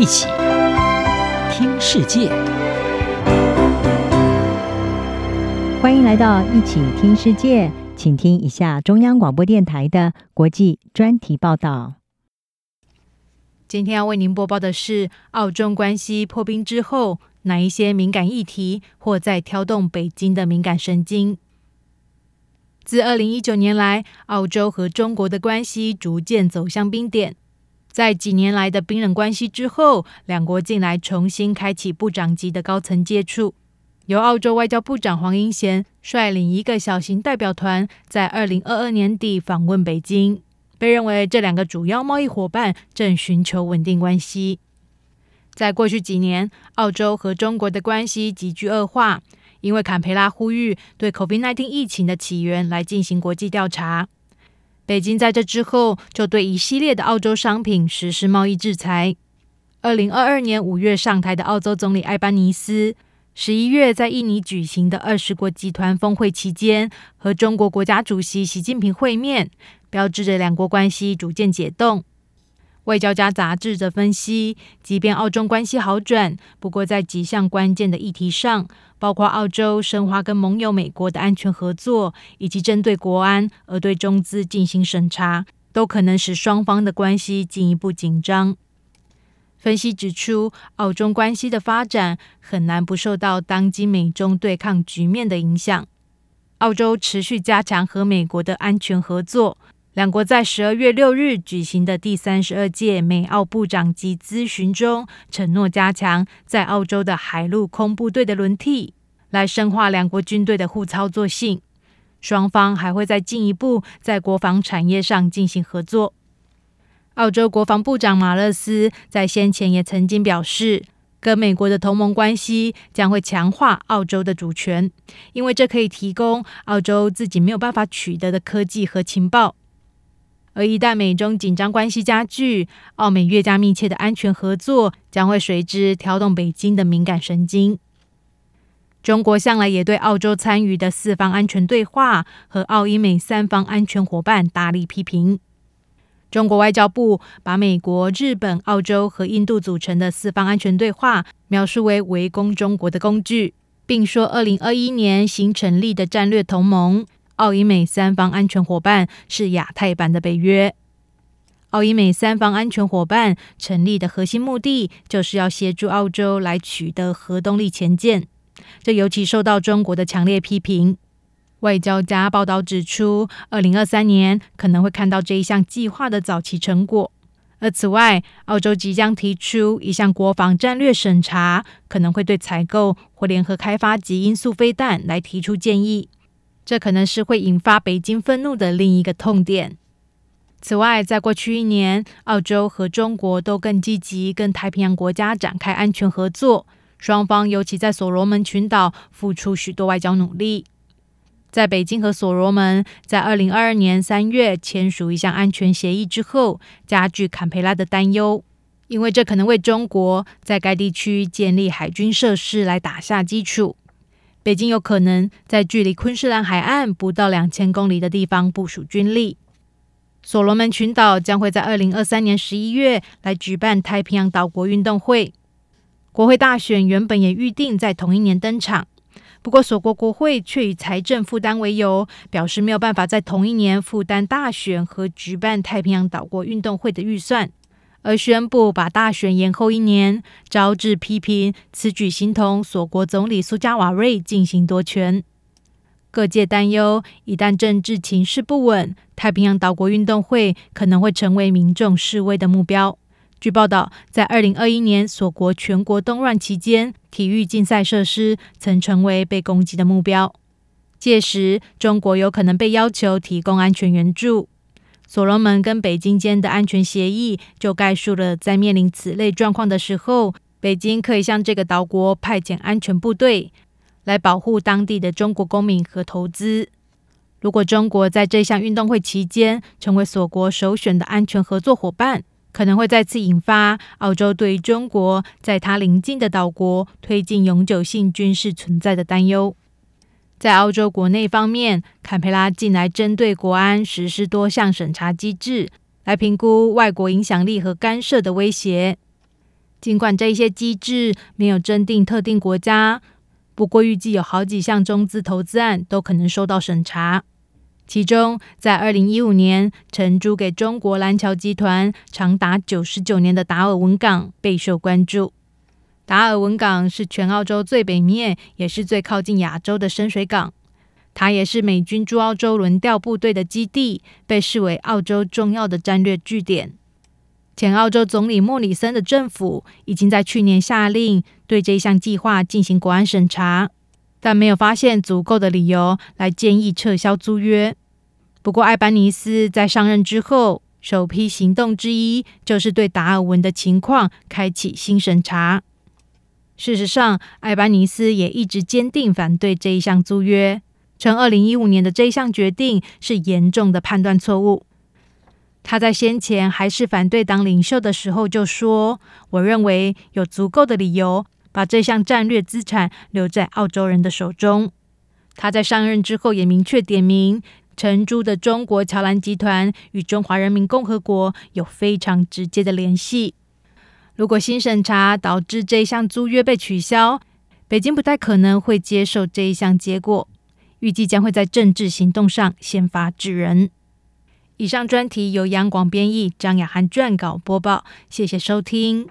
一起听世界，欢迎来到一起听世界，请听一下中央广播电台的国际专题报道。今天要为您播报的是：澳中关系破冰之后，哪一些敏感议题或在挑动北京的敏感神经？自二零一九年来，澳洲和中国的关系逐渐走向冰点。在几年来的冰冷关系之后，两国近来重新开启部长级的高层接触。由澳洲外交部长黄英贤率领一个小型代表团，在二零二二年底访问北京。被认为这两个主要贸易伙伴正寻求稳定关系。在过去几年，澳洲和中国的关系急剧恶化，因为坎培拉呼吁对 COVID-19 疫情的起源来进行国际调查。北京在这之后就对一系列的澳洲商品实施贸易制裁。二零二二年五月上台的澳洲总理艾班尼斯，十一月在印尼举行的二十国集团峰会期间，和中国国家主席习近平会面，标志着两国关系逐渐解冻。外交家杂志则分析，即便澳中关系好转，不过在几项关键的议题上，包括澳洲深化跟盟友美国的安全合作，以及针对国安而对中资进行审查，都可能使双方的关系进一步紧张。分析指出，澳中关系的发展很难不受到当今美中对抗局面的影响。澳洲持续加强和美国的安全合作。两国在十二月六日举行的第三十二届美澳部长级咨询中，承诺加强在澳洲的海陆空部队的轮替，来深化两国军队的互操作性。双方还会再进一步在国防产业上进行合作。澳洲国防部长马勒斯在先前也曾经表示，跟美国的同盟关系将会强化澳洲的主权，因为这可以提供澳洲自己没有办法取得的科技和情报。而一旦美中紧张关系加剧，澳美越加密切的安全合作将会随之挑动北京的敏感神经。中国向来也对澳洲参与的四方安全对话和澳英美三方安全伙伴大力批评。中国外交部把美国、日本、澳洲和印度组成的四方安全对话描述为围攻中国的工具，并说，二零二一年新成立的战略同盟。澳英美三方安全伙伴是亚太版的北约。澳英美三方安全伙伴成立的核心目的，就是要协助澳洲来取得核动力潜舰。这尤其受到中国的强烈批评。外交家报道指出，二零二三年可能会看到这一项计划的早期成果。而此外，澳洲即将提出一项国防战略审查，可能会对采购或联合开发及音速飞弹来提出建议。这可能是会引发北京愤怒的另一个痛点。此外，在过去一年，澳洲和中国都更积极跟太平洋国家展开安全合作，双方尤其在所罗门群岛付出许多外交努力。在北京和所罗门在二零二二年三月签署一项安全协议之后，加剧坎培拉的担忧，因为这可能为中国在该地区建立海军设施来打下基础。北京有可能在距离昆士兰海岸不到两千公里的地方部署军力。所罗门群岛将会在二零二三年十一月来举办太平洋岛国运动会。国会大选原本也预定在同一年登场，不过所国国会却以财政负担为由，表示没有办法在同一年负担大选和举办太平洋岛国运动会的预算。而宣布把大选延后一年，招致批评。此举形同所国总理苏加瓦瑞进行夺权。各界担忧，一旦政治情势不稳，太平洋岛国运动会可能会成为民众示威的目标。据报道，在二零二一年所国全国动乱期间，体育竞赛设施曾成为被攻击的目标。届时，中国有可能被要求提供安全援助。所罗门跟北京间的安全协议就概述了，在面临此类状况的时候，北京可以向这个岛国派遣安全部队，来保护当地的中国公民和投资。如果中国在这项运动会期间成为所国首选的安全合作伙伴，可能会再次引发澳洲对中国在它邻近的岛国推进永久性军事存在的担忧。在澳洲国内方面，坎培拉近来针对国安实施多项审查机制，来评估外国影响力和干涉的威胁。尽管这些机制没有针定特定国家，不过预计有好几项中资投资案都可能受到审查。其中，在二零一五年承租给中国蓝桥集团长达九十九年的达尔文港备受关注。达尔文港是全澳洲最北面，也是最靠近亚洲的深水港。它也是美军驻澳洲轮调部队的基地，被视为澳洲重要的战略据点。前澳洲总理莫里森的政府已经在去年下令对这项计划进行国安审查。但没有发现足够的理由来建议撤销租约。不过，艾班尼斯在上任之后，首批行动之一就是对达尔文的情况开启新审查。事实上，艾班尼斯也一直坚定反对这一项租约，称二零一五年的这一项决定是严重的判断错误。他在先前还是反对党领袖的时候就说：“我认为有足够的理由。”把这项战略资产留在澳洲人的手中。他在上任之后也明确点名，承租的中国桥蓝集团与中华人民共和国有非常直接的联系。如果新审查导致这一项租约被取消，北京不太可能会接受这一项结果，预计将会在政治行动上先发制人。以上专题由央广编译，张雅涵撰稿播报，谢谢收听。